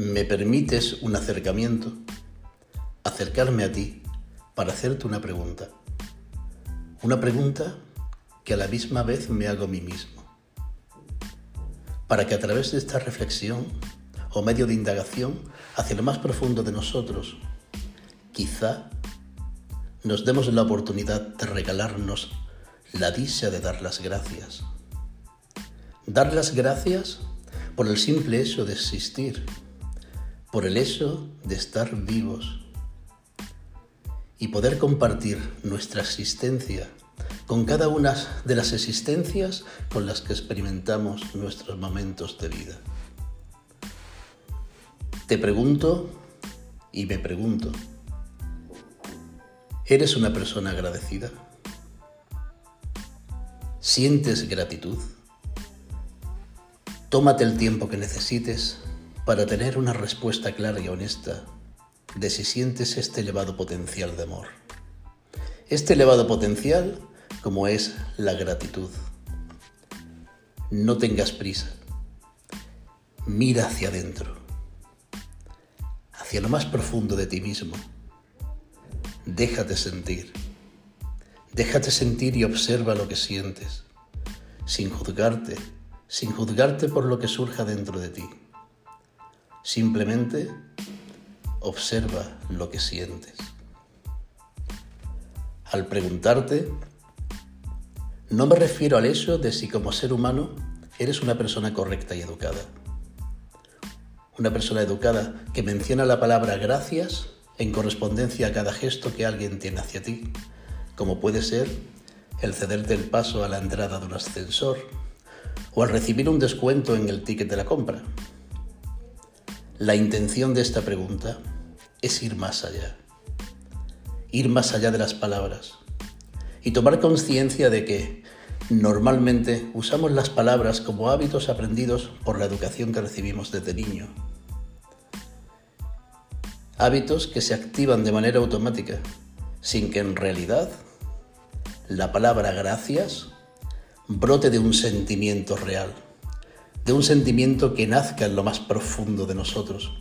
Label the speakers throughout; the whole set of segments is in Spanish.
Speaker 1: me permites un acercamiento, acercarme a ti para hacerte una pregunta. Una pregunta que a la misma vez me hago a mí mismo. Para que a través de esta reflexión o medio de indagación hacia lo más profundo de nosotros, quizá nos demos la oportunidad de regalarnos la dicha de dar las gracias. Dar las gracias por el simple hecho de existir por el hecho de estar vivos y poder compartir nuestra existencia con cada una de las existencias con las que experimentamos nuestros momentos de vida. Te pregunto y me pregunto, ¿eres una persona agradecida? ¿Sientes gratitud? Tómate el tiempo que necesites para tener una respuesta clara y honesta de si sientes este elevado potencial de amor. Este elevado potencial como es la gratitud. No tengas prisa. Mira hacia adentro, hacia lo más profundo de ti mismo. Déjate sentir. Déjate sentir y observa lo que sientes, sin juzgarte, sin juzgarte por lo que surja dentro de ti. Simplemente observa lo que sientes. Al preguntarte, no me refiero al hecho de si como ser humano eres una persona correcta y educada. Una persona educada que menciona la palabra gracias en correspondencia a cada gesto que alguien tiene hacia ti, como puede ser el cederte el paso a la entrada de un ascensor o al recibir un descuento en el ticket de la compra. La intención de esta pregunta es ir más allá, ir más allá de las palabras y tomar conciencia de que normalmente usamos las palabras como hábitos aprendidos por la educación que recibimos desde niño. Hábitos que se activan de manera automática, sin que en realidad la palabra gracias brote de un sentimiento real de un sentimiento que nazca en lo más profundo de nosotros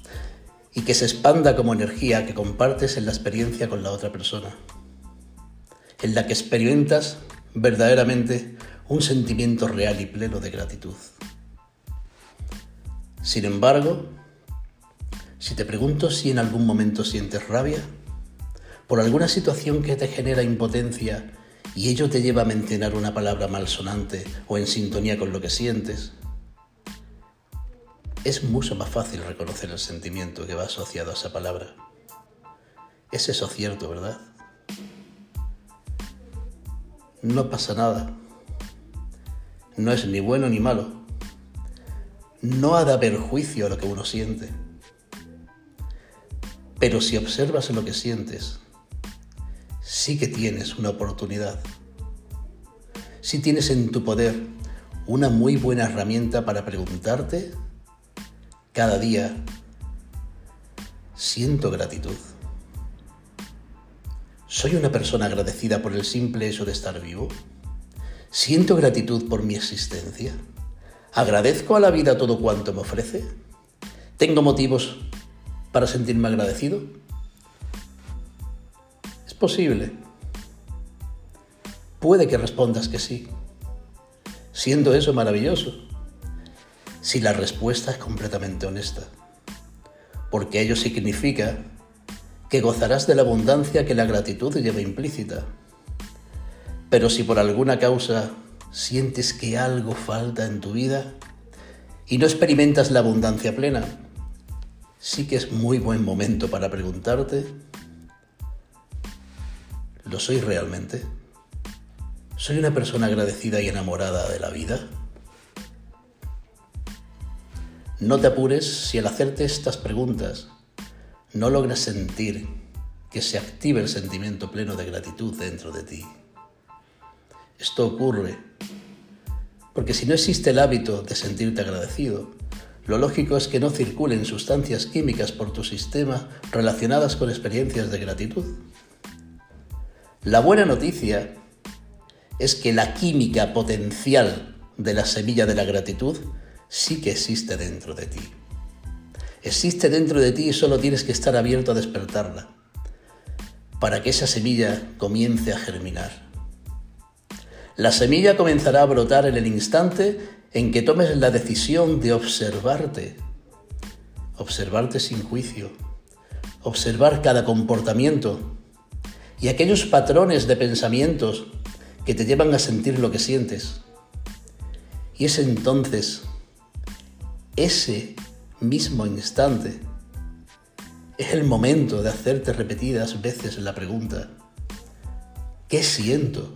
Speaker 1: y que se expanda como energía que compartes en la experiencia con la otra persona, en la que experimentas verdaderamente un sentimiento real y pleno de gratitud. Sin embargo, si te pregunto si en algún momento sientes rabia, por alguna situación que te genera impotencia y ello te lleva a mencionar una palabra malsonante o en sintonía con lo que sientes, es mucho más fácil reconocer el sentimiento que va asociado a esa palabra. Es eso cierto, ¿verdad? No pasa nada. No es ni bueno ni malo. No ha de haber juicio a lo que uno siente. Pero si observas lo que sientes, sí que tienes una oportunidad. Sí tienes en tu poder una muy buena herramienta para preguntarte cada día siento gratitud. ¿Soy una persona agradecida por el simple hecho de estar vivo? ¿Siento gratitud por mi existencia? ¿Agradezco a la vida todo cuanto me ofrece? ¿Tengo motivos para sentirme agradecido? Es posible. Puede que respondas que sí. Siendo eso maravilloso si la respuesta es completamente honesta, porque ello significa que gozarás de la abundancia que la gratitud lleva implícita. Pero si por alguna causa sientes que algo falta en tu vida y no experimentas la abundancia plena, sí que es muy buen momento para preguntarte, ¿lo soy realmente? ¿Soy una persona agradecida y enamorada de la vida? No te apures si al hacerte estas preguntas no logras sentir que se active el sentimiento pleno de gratitud dentro de ti. Esto ocurre porque si no existe el hábito de sentirte agradecido, lo lógico es que no circulen sustancias químicas por tu sistema relacionadas con experiencias de gratitud. La buena noticia es que la química potencial de la semilla de la gratitud sí que existe dentro de ti. Existe dentro de ti y solo tienes que estar abierto a despertarla para que esa semilla comience a germinar. La semilla comenzará a brotar en el instante en que tomes la decisión de observarte, observarte sin juicio, observar cada comportamiento y aquellos patrones de pensamientos que te llevan a sentir lo que sientes. Y es entonces, ese mismo instante, es el momento de hacerte repetidas veces la pregunta, ¿qué siento?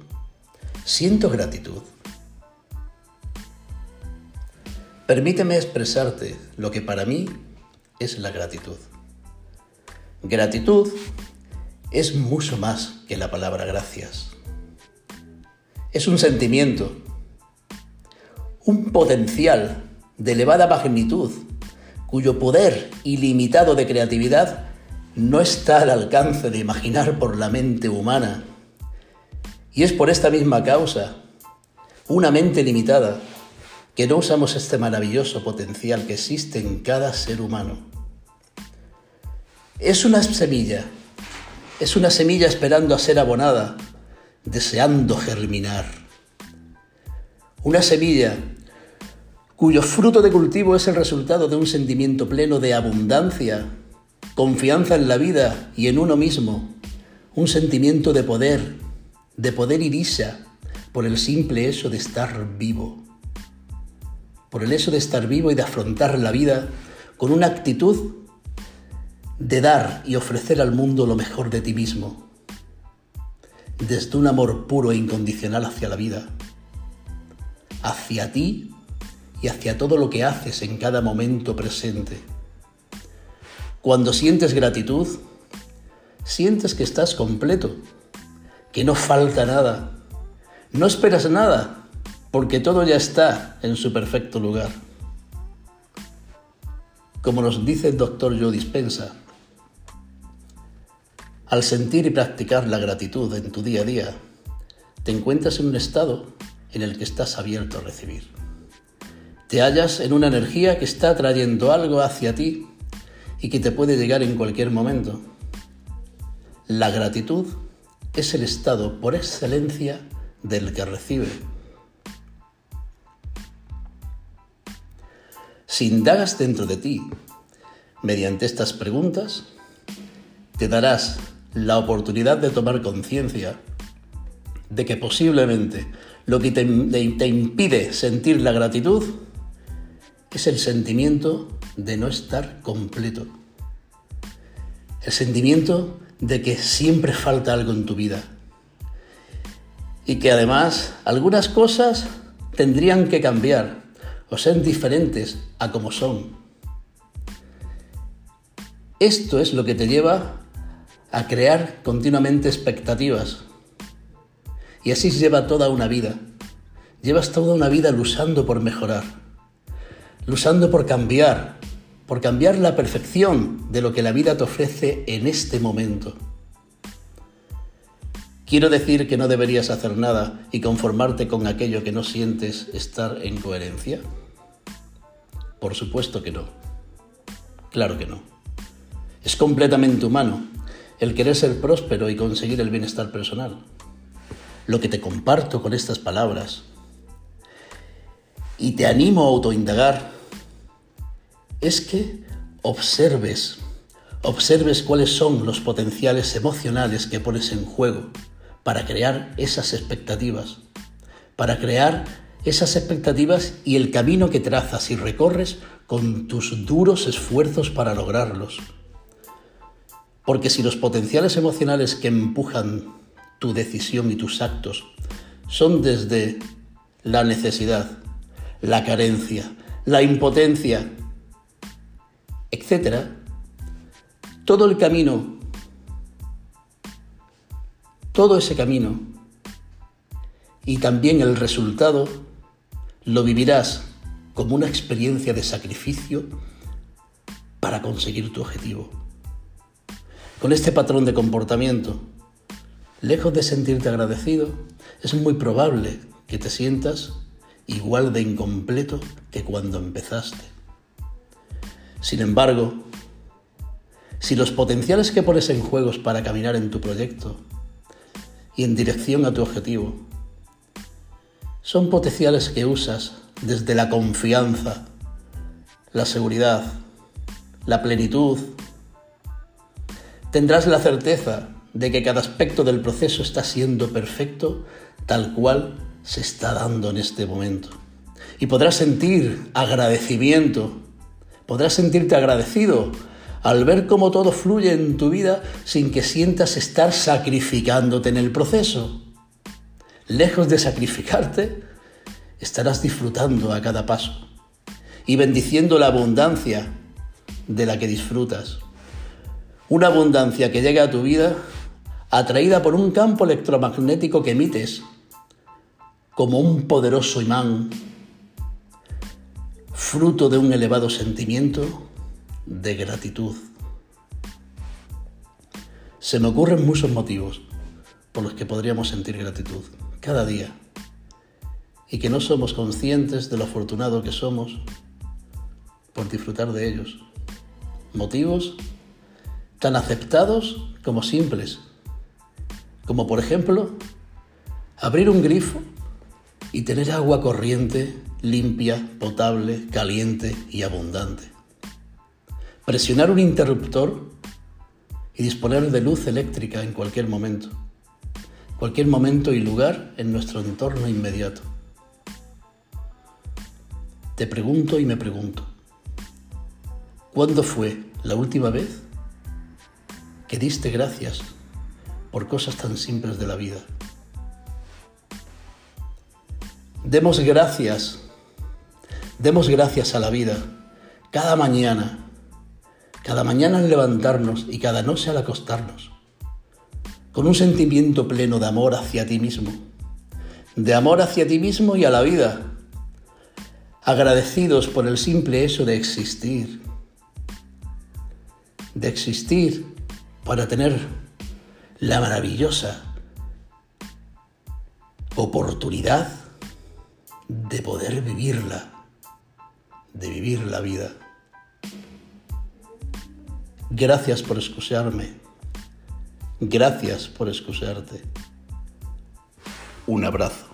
Speaker 1: ¿Siento gratitud? Permíteme expresarte lo que para mí es la gratitud. Gratitud es mucho más que la palabra gracias. Es un sentimiento, un potencial de elevada magnitud cuyo poder ilimitado de creatividad no está al alcance de imaginar por la mente humana. Y es por esta misma causa, una mente limitada, que no usamos este maravilloso potencial que existe en cada ser humano. Es una semilla, es una semilla esperando a ser abonada, deseando germinar. Una semilla cuyo fruto de cultivo es el resultado de un sentimiento pleno de abundancia, confianza en la vida y en uno mismo, un sentimiento de poder, de poder dicha, por el simple hecho de estar vivo, por el hecho de estar vivo y de afrontar la vida con una actitud de dar y ofrecer al mundo lo mejor de ti mismo, desde un amor puro e incondicional hacia la vida, hacia ti y hacia todo lo que haces en cada momento presente. Cuando sientes gratitud, sientes que estás completo, que no falta nada, no esperas nada, porque todo ya está en su perfecto lugar. Como nos dice el doctor Joe Dispensa, al sentir y practicar la gratitud en tu día a día, te encuentras en un estado en el que estás abierto a recibir. Te hallas en una energía que está trayendo algo hacia ti y que te puede llegar en cualquier momento. La gratitud es el estado por excelencia del que recibe. Si indagas dentro de ti mediante estas preguntas, te darás la oportunidad de tomar conciencia de que posiblemente lo que te, te, impide sentir la gratitud es el sentimiento de no estar completo. El sentimiento de que siempre falta algo en tu vida. Y que además algunas cosas tendrían que cambiar o ser diferentes a como son. Esto es lo que te lleva a crear continuamente expectativas. Y así lleva toda una vida. Llevas toda una vida luchando por mejorar luchando por cambiar, por cambiar la perfección de lo que la vida te ofrece en este momento. Quiero decir que no deberías hacer nada y conformarte con aquello que no sientes estar en coherencia. Por supuesto que no. Claro que no. Es completamente humano el querer ser próspero y conseguir el bienestar personal. Lo que te comparto con estas palabras y te animo a autoindagar es que observes, observes cuáles son los potenciales emocionales que pones en juego para crear esas expectativas, para crear esas expectativas y el camino que trazas y recorres con tus duros esfuerzos para lograrlos. Porque si los potenciales emocionales que empujan tu decisión y tus actos son desde la necesidad, la carencia, la impotencia, etc., todo el camino, todo ese camino y también el resultado lo vivirás como una experiencia de sacrificio para conseguir tu objetivo. Con este patrón de comportamiento, lejos de sentirte agradecido, es muy probable que te sientas igual de incompleto que cuando empezaste. Sin embargo, si los potenciales que pones en juegos para caminar en tu proyecto y en dirección a tu objetivo son potenciales que usas desde la confianza, la seguridad, la plenitud, tendrás la certeza de que cada aspecto del proceso está siendo perfecto tal cual se está dando en este momento. Y podrás sentir agradecimiento, podrás sentirte agradecido al ver cómo todo fluye en tu vida sin que sientas estar sacrificándote en el proceso. Lejos de sacrificarte, estarás disfrutando a cada paso y bendiciendo la abundancia de la que disfrutas. Una abundancia que llega a tu vida atraída por un campo electromagnético que emites como un poderoso imán, fruto de un elevado sentimiento de gratitud. Se me ocurren muchos motivos por los que podríamos sentir gratitud cada día y que no somos conscientes de lo afortunado que somos por disfrutar de ellos. Motivos tan aceptados como simples, como por ejemplo abrir un grifo y tener agua corriente, limpia, potable, caliente y abundante presionar un interruptor y disponer de luz eléctrica en cualquier momento, cualquier momento y lugar en nuestro entorno inmediato. Te pregunto y me pregunto, ¿cuándo fue la última vez que diste gracias por cosas tan simples de la vida? Demos gracias, demos gracias a la vida cada mañana. Cada mañana al levantarnos y cada noche al acostarnos, con un sentimiento pleno de amor hacia ti mismo, de amor hacia ti mismo y a la vida, agradecidos por el simple hecho de existir, de existir para tener la maravillosa oportunidad de poder vivirla, de vivir la vida. Gracias por excusarme. Gracias por excusarte. Un abrazo.